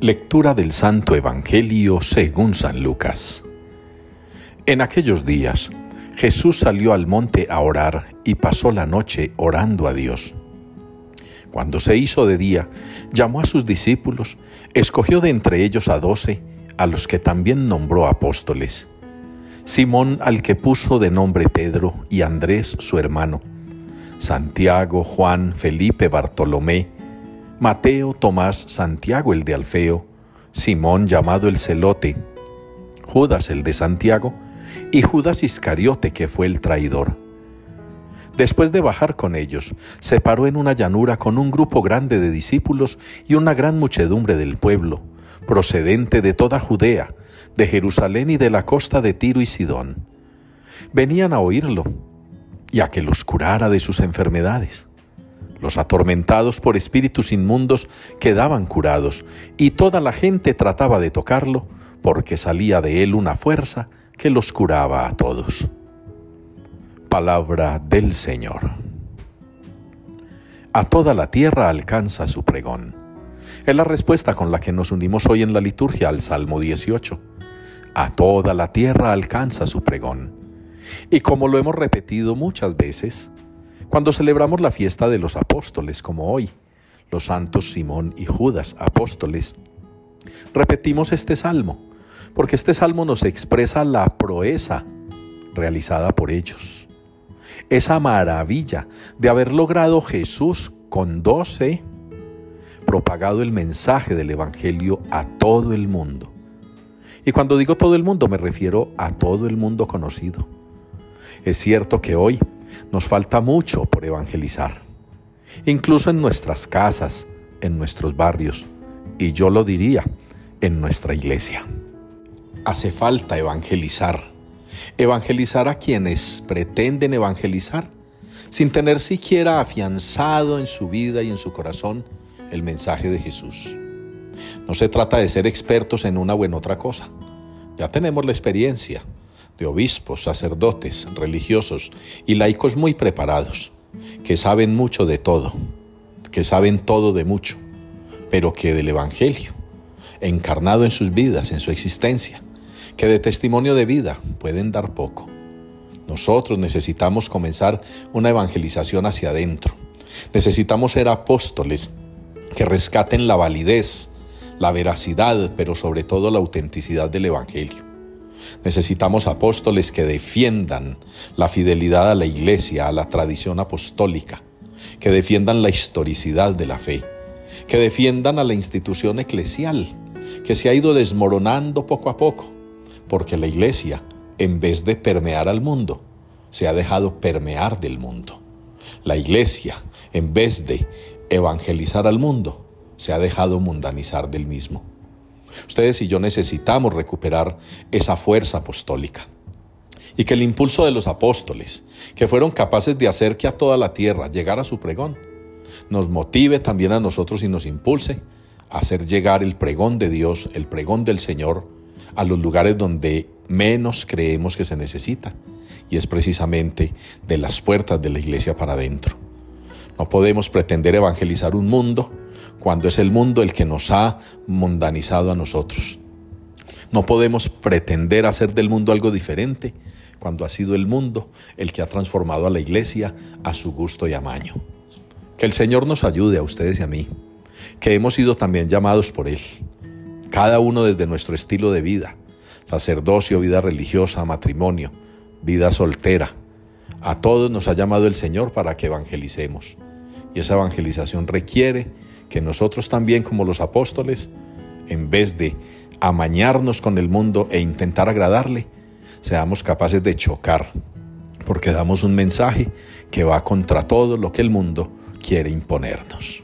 Lectura del Santo Evangelio según San Lucas. En aquellos días, Jesús salió al monte a orar y pasó la noche orando a Dios. Cuando se hizo de día, llamó a sus discípulos, escogió de entre ellos a doce, a los que también nombró apóstoles. Simón al que puso de nombre Pedro y Andrés su hermano, Santiago, Juan, Felipe, Bartolomé, Mateo, Tomás, Santiago el de Alfeo, Simón llamado el celote, Judas el de Santiago, y Judas Iscariote que fue el traidor. Después de bajar con ellos, se paró en una llanura con un grupo grande de discípulos y una gran muchedumbre del pueblo, procedente de toda Judea, de Jerusalén y de la costa de Tiro y Sidón. Venían a oírlo y a que los curara de sus enfermedades. Los atormentados por espíritus inmundos quedaban curados, y toda la gente trataba de tocarlo, porque salía de él una fuerza que los curaba a todos. Palabra del Señor. A toda la tierra alcanza su pregón. Es la respuesta con la que nos unimos hoy en la liturgia al Salmo 18. A toda la tierra alcanza su pregón. Y como lo hemos repetido muchas veces, cuando celebramos la fiesta de los apóstoles como hoy, los santos Simón y Judas, apóstoles, repetimos este salmo, porque este salmo nos expresa la proeza realizada por ellos, esa maravilla de haber logrado Jesús con doce, propagado el mensaje del Evangelio a todo el mundo. Y cuando digo todo el mundo me refiero a todo el mundo conocido. Es cierto que hoy nos falta mucho por evangelizar, incluso en nuestras casas, en nuestros barrios, y yo lo diría, en nuestra iglesia. Hace falta evangelizar, evangelizar a quienes pretenden evangelizar, sin tener siquiera afianzado en su vida y en su corazón el mensaje de Jesús. No se trata de ser expertos en una u en otra cosa. Ya tenemos la experiencia, de obispos, sacerdotes, religiosos y laicos muy preparados, que saben mucho de todo, que saben todo de mucho, pero que del Evangelio, encarnado en sus vidas, en su existencia, que de testimonio de vida pueden dar poco. Nosotros necesitamos comenzar una evangelización hacia adentro. Necesitamos ser apóstoles que rescaten la validez, la veracidad, pero sobre todo la autenticidad del Evangelio. Necesitamos apóstoles que defiendan la fidelidad a la iglesia, a la tradición apostólica, que defiendan la historicidad de la fe, que defiendan a la institución eclesial, que se ha ido desmoronando poco a poco, porque la iglesia, en vez de permear al mundo, se ha dejado permear del mundo. La iglesia, en vez de evangelizar al mundo, se ha dejado mundanizar del mismo. Ustedes y yo necesitamos recuperar esa fuerza apostólica. Y que el impulso de los apóstoles, que fueron capaces de hacer que a toda la tierra llegara su pregón, nos motive también a nosotros y nos impulse a hacer llegar el pregón de Dios, el pregón del Señor, a los lugares donde menos creemos que se necesita. Y es precisamente de las puertas de la iglesia para adentro. No podemos pretender evangelizar un mundo cuando es el mundo el que nos ha mundanizado a nosotros. No podemos pretender hacer del mundo algo diferente cuando ha sido el mundo el que ha transformado a la iglesia a su gusto y amaño. Que el Señor nos ayude a ustedes y a mí, que hemos sido también llamados por Él, cada uno desde nuestro estilo de vida, sacerdocio, vida religiosa, matrimonio, vida soltera. A todos nos ha llamado el Señor para que evangelicemos. Y esa evangelización requiere que nosotros también como los apóstoles, en vez de amañarnos con el mundo e intentar agradarle, seamos capaces de chocar, porque damos un mensaje que va contra todo lo que el mundo quiere imponernos.